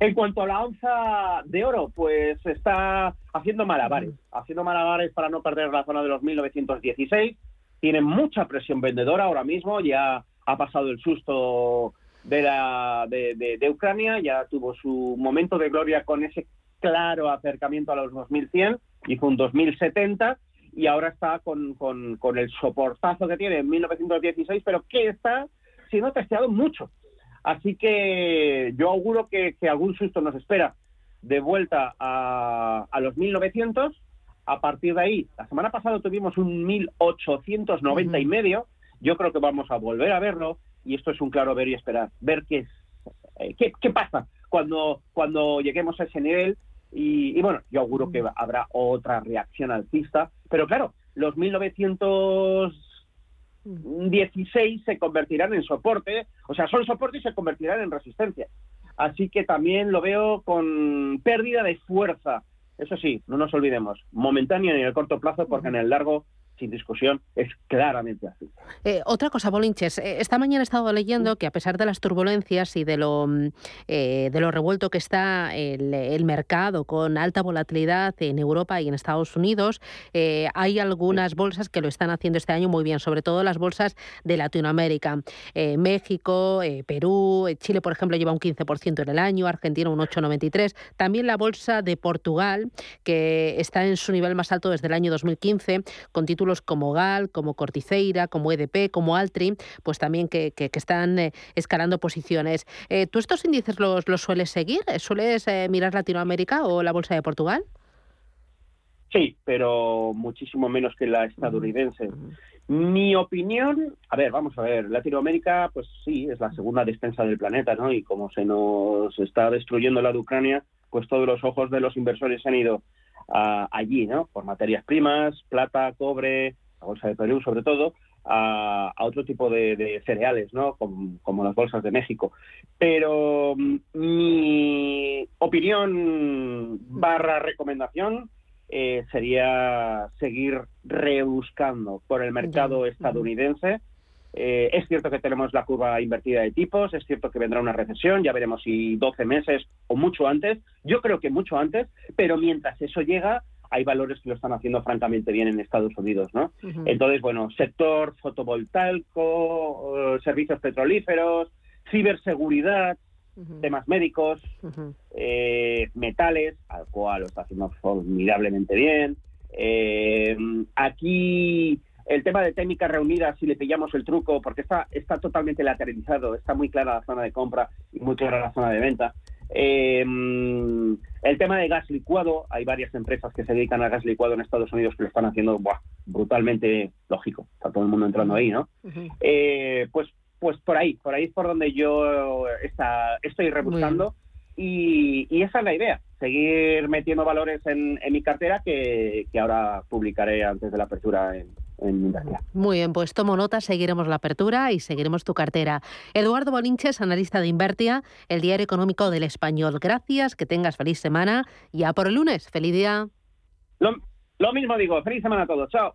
Speaker 21: En cuanto a la onza de oro, pues está haciendo malabares, haciendo malabares para no perder la zona de los 1916. Tiene mucha presión vendedora ahora mismo, ya ha pasado el susto de, la, de, de, de Ucrania, ya tuvo su momento de gloria con ese claro acercamiento a los 2100, hizo un 2070 y ahora está con, con, con, el soportazo que tiene en 1916, pero que está siendo testeado mucho. Así que yo auguro que, que algún susto nos espera de vuelta a, a, los 1900. A partir de ahí, la semana pasada tuvimos un 1890 uh -huh. y medio. Yo creo que vamos a volver a verlo y esto es un claro ver y esperar. Ver qué, eh, qué, pasa cuando, cuando lleguemos a ese nivel y, y, bueno, yo auguro que habrá otra reacción alcista, pero claro, los 1916 se convertirán en soporte, o sea, son soporte y se convertirán en resistencia. Así que también lo veo con pérdida de fuerza. Eso sí, no nos olvidemos, momentáneo en el corto plazo, porque en el largo sin discusión, es claramente así.
Speaker 1: Eh, otra cosa, Bolinches, eh, esta mañana he estado leyendo que a pesar de las turbulencias y de lo, eh, de lo revuelto que está el, el, mercado con alta volatilidad en Europa y en Estados Unidos, eh, hay algunas bolsas que lo están haciendo este año muy bien, sobre todo las bolsas de Latinoamérica. Eh, México, eh, Perú, Chile, por ejemplo, lleva un 15% en el año, Argentina un 8,93%. También la bolsa de Portugal, que está en su nivel más alto desde el año 2015, con títulos como GAL, como Corticeira, como EDP, como Altri, pues también que, que, que están eh, escalando posiciones. Eh, ¿Tú estos índices los, los sueles seguir? ¿Sueles eh, mirar Latinoamérica o la Bolsa de Portugal?
Speaker 21: Sí, pero muchísimo menos que la estadounidense. -huh. Mi opinión, a ver, vamos a ver, Latinoamérica, pues sí, es la segunda despensa del planeta, ¿no? Y como se nos está destruyendo la de Ucrania, pues todos los ojos de los inversores se han ido uh, allí, ¿no? Por materias primas, plata, cobre, la bolsa de Perú sobre todo, a, a otro tipo de, de cereales, ¿no? Como, como, las bolsas de México. Pero um, mi opinión barra recomendación eh, sería seguir rebuscando por el mercado estadounidense. Eh, es cierto que tenemos la curva invertida de tipos, es cierto que vendrá una recesión, ya veremos si 12 meses o mucho antes, yo creo que mucho antes, pero mientras eso llega, hay valores que lo están haciendo francamente bien en Estados Unidos, ¿no? Uh -huh. Entonces, bueno, sector fotovoltaico, uh, servicios petrolíferos, ciberseguridad, uh -huh. temas médicos, uh -huh. eh, metales, al cual lo está haciendo formidablemente bien. Eh, aquí el tema de técnicas reunidas, si le pillamos el truco, porque está, está totalmente lateralizado, está muy clara la zona de compra y muy clara la zona de venta. Eh, el tema de gas licuado, hay varias empresas que se dedican a gas licuado en Estados Unidos que lo están haciendo buah, brutalmente lógico, está todo el mundo entrando ahí, ¿no? Uh -huh. eh, pues, pues por ahí, por ahí es por donde yo está, estoy rebuscando y, y, esa es la idea, seguir metiendo valores en, en mi cartera que, que ahora publicaré antes de la apertura en,
Speaker 1: muy bien, pues tomo nota, seguiremos la apertura y seguiremos tu cartera. Eduardo Bolinches, analista de Invertia, el diario económico del español. Gracias, que tengas feliz semana y a por el lunes. Feliz día.
Speaker 21: Lo, lo mismo digo, feliz semana a todos. Chao.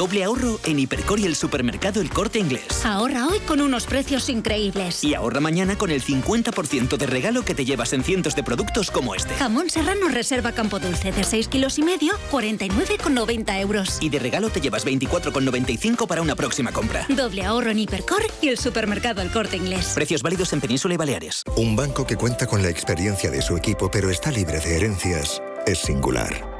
Speaker 19: Doble ahorro en Hipercor y el supermercado El Corte Inglés.
Speaker 20: Ahorra hoy con unos precios increíbles.
Speaker 19: Y ahorra mañana con el 50% de regalo que te llevas en cientos de productos como este.
Speaker 20: Jamón serrano reserva Campo Dulce de 6 kilos y medio, 49,90 euros.
Speaker 19: Y de regalo te llevas 24,95 para una próxima compra.
Speaker 20: Doble ahorro en Hipercor y el supermercado El Corte Inglés.
Speaker 19: Precios válidos en Península y Baleares.
Speaker 22: Un banco que cuenta con la experiencia de su equipo pero está libre de herencias es singular.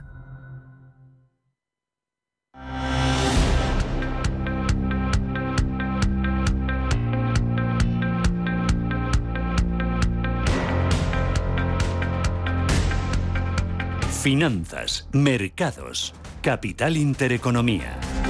Speaker 10: Finanzas, mercados, capital intereconomía.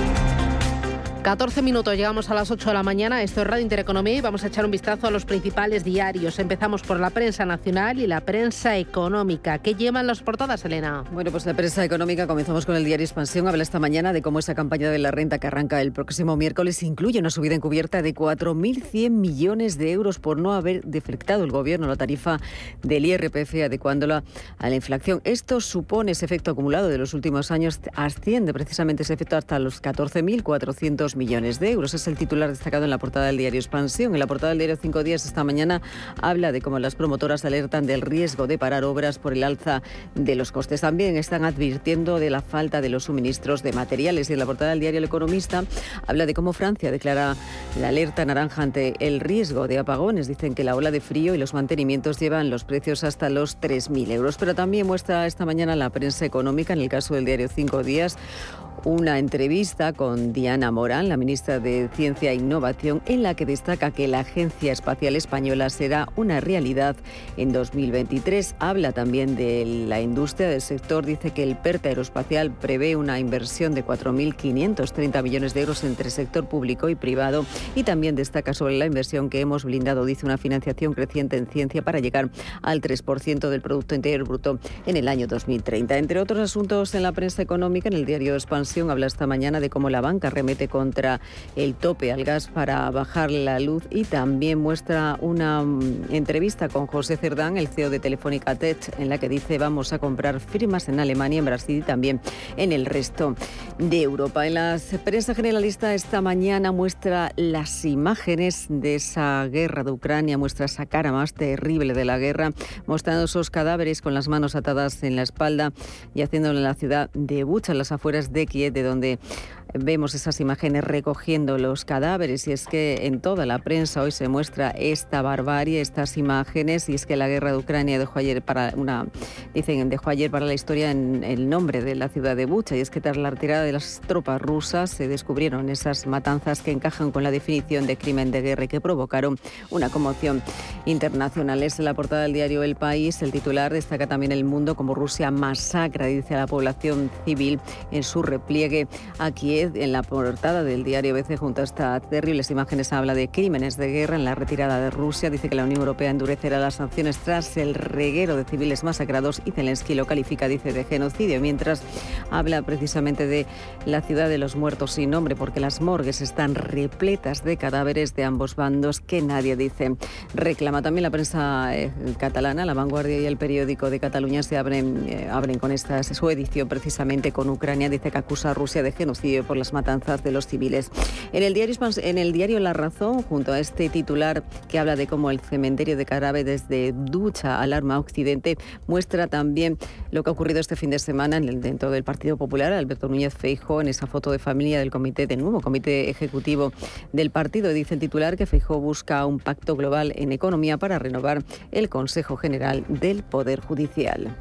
Speaker 1: 14 minutos, llegamos a las 8 de la mañana. Esto es Radio Intereconomía y vamos a echar un vistazo a los principales diarios. Empezamos por la prensa nacional y la prensa económica. ¿Qué llevan las portadas, Elena?
Speaker 6: Bueno, pues la prensa económica, comenzamos con el diario Expansión. Habla esta mañana de cómo esa campaña de la renta que arranca el próximo miércoles incluye una subida encubierta de 4.100 millones de euros por no haber deflectado el gobierno la tarifa del IRPF adecuándola a la inflación. Esto supone ese efecto acumulado de los últimos años, asciende precisamente ese efecto hasta los 14.400 millones de euros. Es el titular destacado en la portada del diario Expansión. En la portada del diario Cinco Días esta mañana habla de cómo las promotoras alertan del riesgo de parar obras por el alza de los costes. También están advirtiendo de la falta de los suministros de materiales. Y en la portada del diario El Economista habla de cómo Francia declara la alerta naranja ante el riesgo de apagones. Dicen que la ola de frío y los mantenimientos llevan los precios hasta los 3.000 euros. Pero también muestra esta mañana la prensa económica, en el caso del diario Cinco Días, una entrevista con Diana Morán, la ministra de Ciencia e Innovación, en la que destaca que la Agencia Espacial Española será una realidad en 2023. Habla también de la industria del sector. Dice que el PERT aeroespacial prevé una inversión de 4.530 millones de euros entre sector público y privado. Y también destaca sobre la inversión que hemos blindado, dice, una financiación creciente en ciencia para llegar al 3% del Producto Interior Bruto en el año 2030. Entre otros asuntos en la prensa económica, en el diario Expansión, habla esta mañana de cómo la banca remete contra el tope al gas para bajar la luz y también muestra una mm, entrevista con José Cerdán, el CEO de Telefónica Tech, en la que dice vamos a comprar firmas en Alemania, en Brasil y también en el resto de Europa. En la prensa generalista esta mañana muestra las imágenes de esa guerra de Ucrania, muestra esa cara más terrible de la guerra, mostrando esos cadáveres con las manos atadas en la espalda y haciéndolo en la ciudad de Bucha, en las afueras de De donde vemos esas imágenes recogiendo los cadáveres y es que en toda la prensa hoy se muestra esta barbarie, estas imágenes y es que la guerra de Ucrania dejó ayer para una dicen dejó ayer para la historia en el nombre de la ciudad de Bucha y es que tras la retirada de las tropas rusas se descubrieron esas matanzas que encajan con la definición de crimen de guerra y que provocaron una conmoción internacional. Es la portada del diario El País, el titular destaca también el mundo como Rusia masacra dice a la población civil en su repliegue a En la portada del diario BC, junto a estas terribles imágenes, habla de crímenes de guerra en la retirada de Rusia. Dice que la Unión Europea endurecerá las sanciones tras el reguero de civiles masacrados y Zelensky lo califica, dice, de genocidio. Mientras habla precisamente de la ciudad de los muertos sin nombre, porque las morgues están repletas de cadáveres de ambos bandos que nadie dice. Reclama también la prensa eh, catalana, La Vanguardia y el periódico de Cataluña se abren, eh, abren con esta su edición precisamente con Ucrania. Dice que acusa a Rusia de genocidio por las matanzas de los civiles. En el diario, en el diario La Razón, junto a este titular que habla de cómo el cementerio de Carabe desde Ducha alarma Occidente, muestra también lo que ha ocurrido este fin de semana en el, dentro del Partido Popular. Alberto Núñez Feijo en esa foto de familia del comité, del nuevo comité ejecutivo del partido. Dice el titular que Feijo busca un pacto global en economía para renovar el Consejo General del Poder Judicial.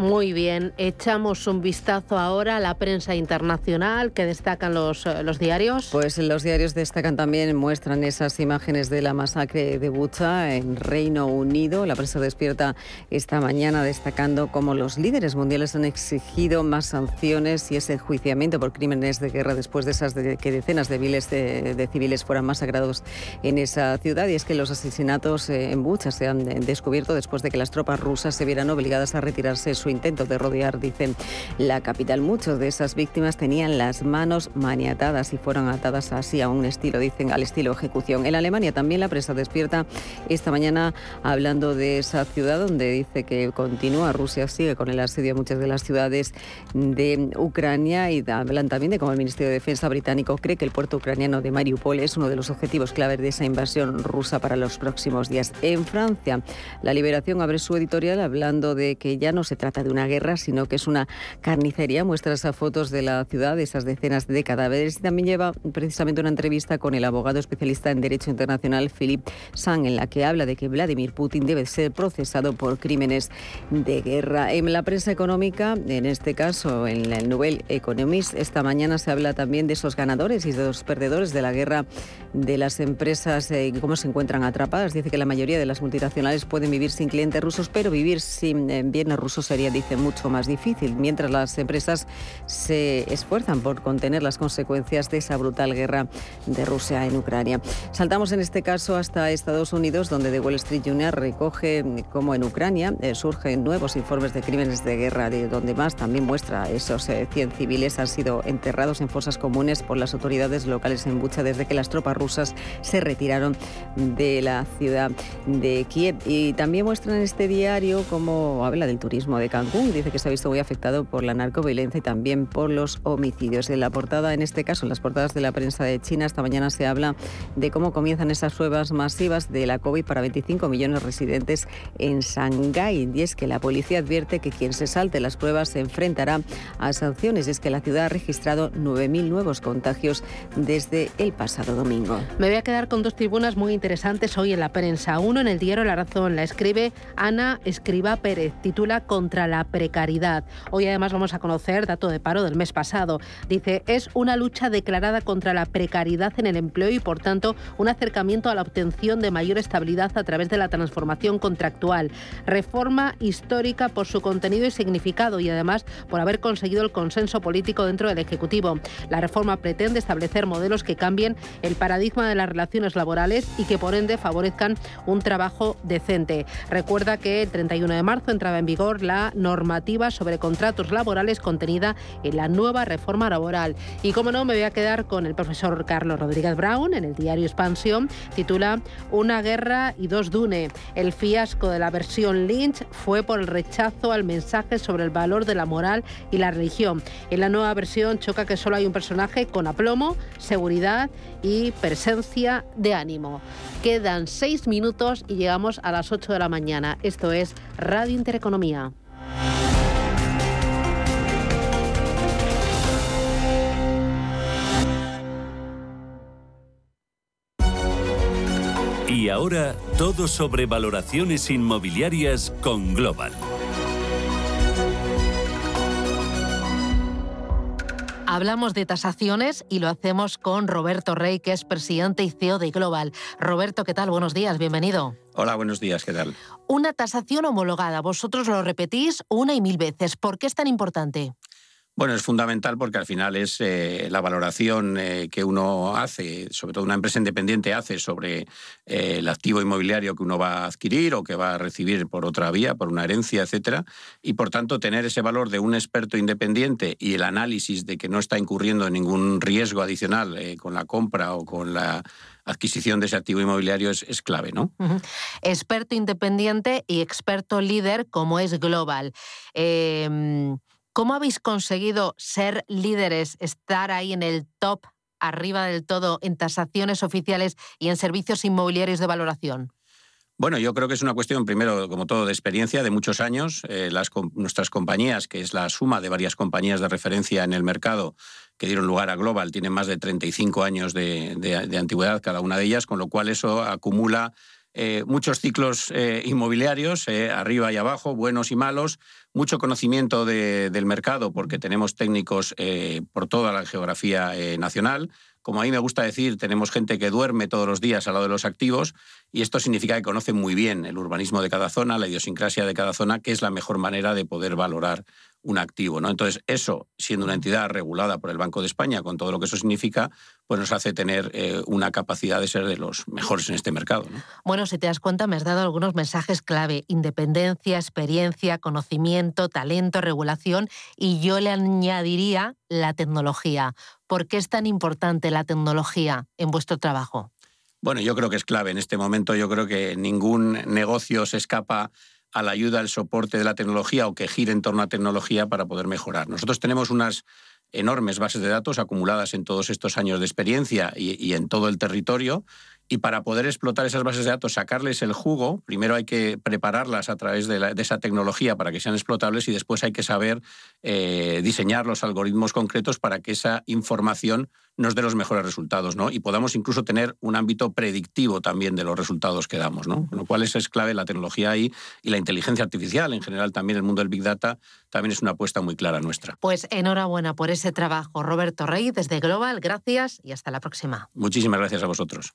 Speaker 1: Muy bien, echamos un vistazo ahora a la prensa internacional que destacan los, eh, los diarios.
Speaker 6: Pues los diarios destacan también, muestran esas imágenes de la masacre de Bucha en Reino Unido. La prensa despierta esta mañana destacando cómo los líderes mundiales han exigido más sanciones y ese enjuiciamiento por crímenes de guerra después de esas que decenas de miles de, civiles fueran masacrados en esa ciudad. Y es que los asesinatos eh, en Bucha se han descubierto después de que las tropas rusas se vieran obligadas a retirarse su intento de rodear, dicen, la capital. Muchos de esas víctimas tenían las manos maniatadas y fueron atadas así a un estilo, dicen, al estilo ejecución. En Alemania también la prensa despierta esta mañana hablando de esa ciudad donde dice que continúa, Rusia sigue con el asedio a muchas de las ciudades de Ucrania y hablan también de cómo el Ministerio de Defensa británico cree que el puerto ucraniano de Mariupol es uno de los objetivos claves de esa invasión rusa para los próximos días. En Francia, la Liberación abre su editorial hablando de que ya no se trata de una guerra, sino que es una carnicería. Muestra esas fotos de la ciudad, de esas decenas de cadáveres. Y también lleva precisamente una entrevista con el abogado especialista en Derecho Internacional, Philippe Sang, en la que habla de que Vladimir Putin debe ser procesado por crímenes de guerra. En la prensa económica, en este caso en el Nouvel Economist, esta mañana se habla también de esos ganadores y de los perdedores de la guerra de las empresas eh, y cómo se encuentran atrapadas. Dice que la mayoría de las multinacionales pueden vivir sin clientes rusos, pero vivir sin eh, bienes rusos sería dice, mucho más difícil, mientras las empresas se esfuerzan por contener las consecuencias de esa brutal guerra de Rusia en Ucrania. Saltamos en este caso hasta Estados Unidos, donde The Wall Street Journal recoge cómo en Ucrania eh, surgen nuevos informes de crímenes de guerra, de donde más también muestra esos 100 eh, civiles han sido enterrados en fosas comunes por las autoridades locales en Bucha desde que las tropas rusas se retiraron de la ciudad de Kiev. Y también muestran en este diario cómo habla del turismo de Cancún. Dice que se ha visto muy afectado por la narcoviolencia y también por los homicidios. En la portada, en este caso, en las portadas de la prensa de China, esta mañana se habla de cómo comienzan esas pruebas masivas de la COVID para 25 millones de residentes en Shanghái. Y es que la policía advierte que quien se salte las pruebas se enfrentará a sanciones. Y es que la ciudad ha registrado 9.000 nuevos contagios desde el pasado domingo.
Speaker 1: Me voy a quedar con dos tribunas muy interesantes hoy en la prensa. Uno en el diario La Razón, la escribe Ana Escriba Pérez, titula Contra la precariedad. Hoy además vamos a conocer dato de paro del mes pasado. Dice, es una lucha declarada contra la precariedad en el empleo y por tanto un acercamiento a la obtención de mayor estabilidad a través de la transformación contractual. Reforma histórica por su contenido y significado y además por haber conseguido el consenso político dentro del Ejecutivo. La reforma pretende establecer modelos que cambien el paradigma de las relaciones laborales y que por ende favorezcan un trabajo decente. Recuerda que el 31 de marzo entraba en vigor la normativa sobre contratos laborales contenida en la nueva reforma laboral. Y como no, me voy a quedar con el profesor Carlos Rodríguez Brown en el diario Expansión. Titula Una guerra y dos Dune. El fiasco de la versión Lynch fue por el rechazo al mensaje sobre el valor de la moral y la religión. En la nueva versión choca que solo hay un personaje con aplomo, seguridad y presencia de ánimo. Quedan seis minutos y llegamos a las 8 de la mañana. Esto es Radio Intereconomía.
Speaker 10: Y ahora todo sobre valoraciones inmobiliarias con Global.
Speaker 1: Hablamos de tasaciones y lo hacemos con Roberto Rey, que es presidente y CEO de Global. Roberto, ¿qué tal? Buenos días, bienvenido.
Speaker 23: Hola, buenos días, ¿qué tal?
Speaker 1: Una tasación homologada, vosotros lo repetís una y mil veces. ¿Por qué es tan importante?
Speaker 23: Bueno, es fundamental porque al final es eh, la valoración eh, que uno hace, sobre todo una empresa independiente hace sobre eh, el activo inmobiliario que uno va a adquirir o que va a recibir por otra vía, por una herencia, etcétera, y por tanto tener ese valor de un experto independiente y el análisis de que no está incurriendo en ningún riesgo adicional con la compra o con la adquisición de ese activo inmobiliario es, clave, ¿no?
Speaker 1: Experto independiente y experto líder como es Global. Em, ¿Cómo habéis conseguido ser líderes, estar ahí en el top, arriba del todo, en tasaciones oficiales y en servicios inmobiliarios de valoración?
Speaker 23: Bueno, yo creo que es una cuestión, primero, como todo, de experiencia, de muchos años. Eh, nuestras compañías, que es la suma de varias compañías de referencia en el mercado que dieron lugar a Global, tienen más de 35 años de antigüedad cada una de ellas, con lo cual eso acumula eh, muchos ciclos eh, inmobiliarios, eh, arriba y abajo, buenos y malos, mucho conocimiento del mercado porque tenemos técnicos por toda la geografía nacional. Como a mí me gusta decir, tenemos gente que duerme todos los días al lado de los activos y esto significa que conocen muy bien el urbanismo de cada zona, la idiosincrasia de cada zona, que es la mejor manera de poder valorar un activo. ¿no? Entonces, eso, siendo una entidad regulada por el Banco de España, con todo lo que eso significa, pues nos hace tener eh, una capacidad de ser de los mejores en este mercado.
Speaker 1: Bueno, si te das cuenta, me has dado algunos mensajes clave. Independencia, experiencia, conocimiento, talento, regulación, y yo le añadiría la tecnología. ¿Por qué es tan importante la tecnología en vuestro trabajo?
Speaker 23: Bueno, yo creo que es clave. En este momento yo creo que ningún negocio se escapa a la ayuda, al soporte de la tecnología o que gire en torno a tecnología para poder mejorar. Nosotros tenemos unas enormes bases de datos acumuladas en todos estos años de experiencia y, en todo el territorio. Y para poder explotar esas bases de datos, sacarles el jugo, primero hay que prepararlas a través de, esa tecnología para que sean explotables y después hay que saber eh, diseñar los algoritmos concretos para que esa información nos dé los mejores resultados, ¿no? Y podamos incluso tener un ámbito predictivo también de los resultados que damos, ¿no? Con lo cual eso es clave la tecnología ahí y la inteligencia artificial en general también el mundo del Big Data también es una apuesta muy clara nuestra.
Speaker 1: Pues enhorabuena por ese trabajo, Roberto Rey, desde Global, gracias y hasta la próxima.
Speaker 23: Muchísimas gracias a vosotros.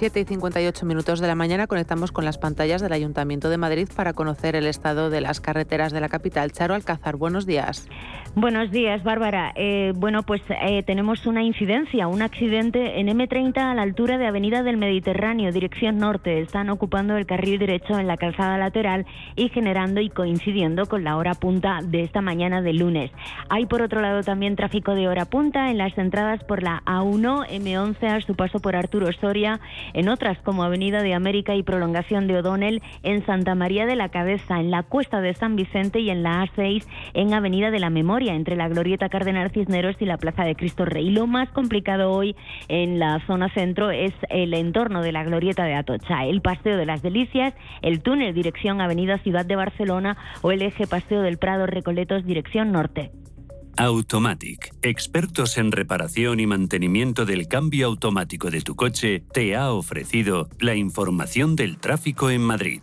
Speaker 24: 7 y 58 minutos de la mañana conectamos con las pantallas del Ayuntamiento de Madrid para conocer el estado de las carreteras de la capital. Charo Alcázar, buenos días.
Speaker 25: Buenos días, Bárbara. Eh, bueno, pues eh, tenemos una incidencia, un accidente en M30 a la altura de Avenida del Mediterráneo, dirección norte. Están ocupando el carril derecho en la calzada lateral y generando y coincidiendo con la hora punta de esta mañana de lunes. Hay por otro lado también tráfico de hora punta en las entradas por la A1, M11 a su paso por Arturo Soria, en otras como Avenida de América y prolongación de O'Donnell, en Santa María de la Cabeza, en la Cuesta de San Vicente y en la A6 en Avenida de la Memoria entre la Glorieta Cardenal Cisneros y la Plaza de Cristo Rey. Lo más complicado hoy en la zona centro es el entorno de la Glorieta de Atocha, el Paseo de las Delicias, el túnel dirección Avenida Ciudad de Barcelona o el eje Paseo del Prado Recoletos dirección norte.
Speaker 10: Automatic, expertos en reparación y mantenimiento del cambio automático de tu coche, te ha ofrecido la información del tráfico en Madrid.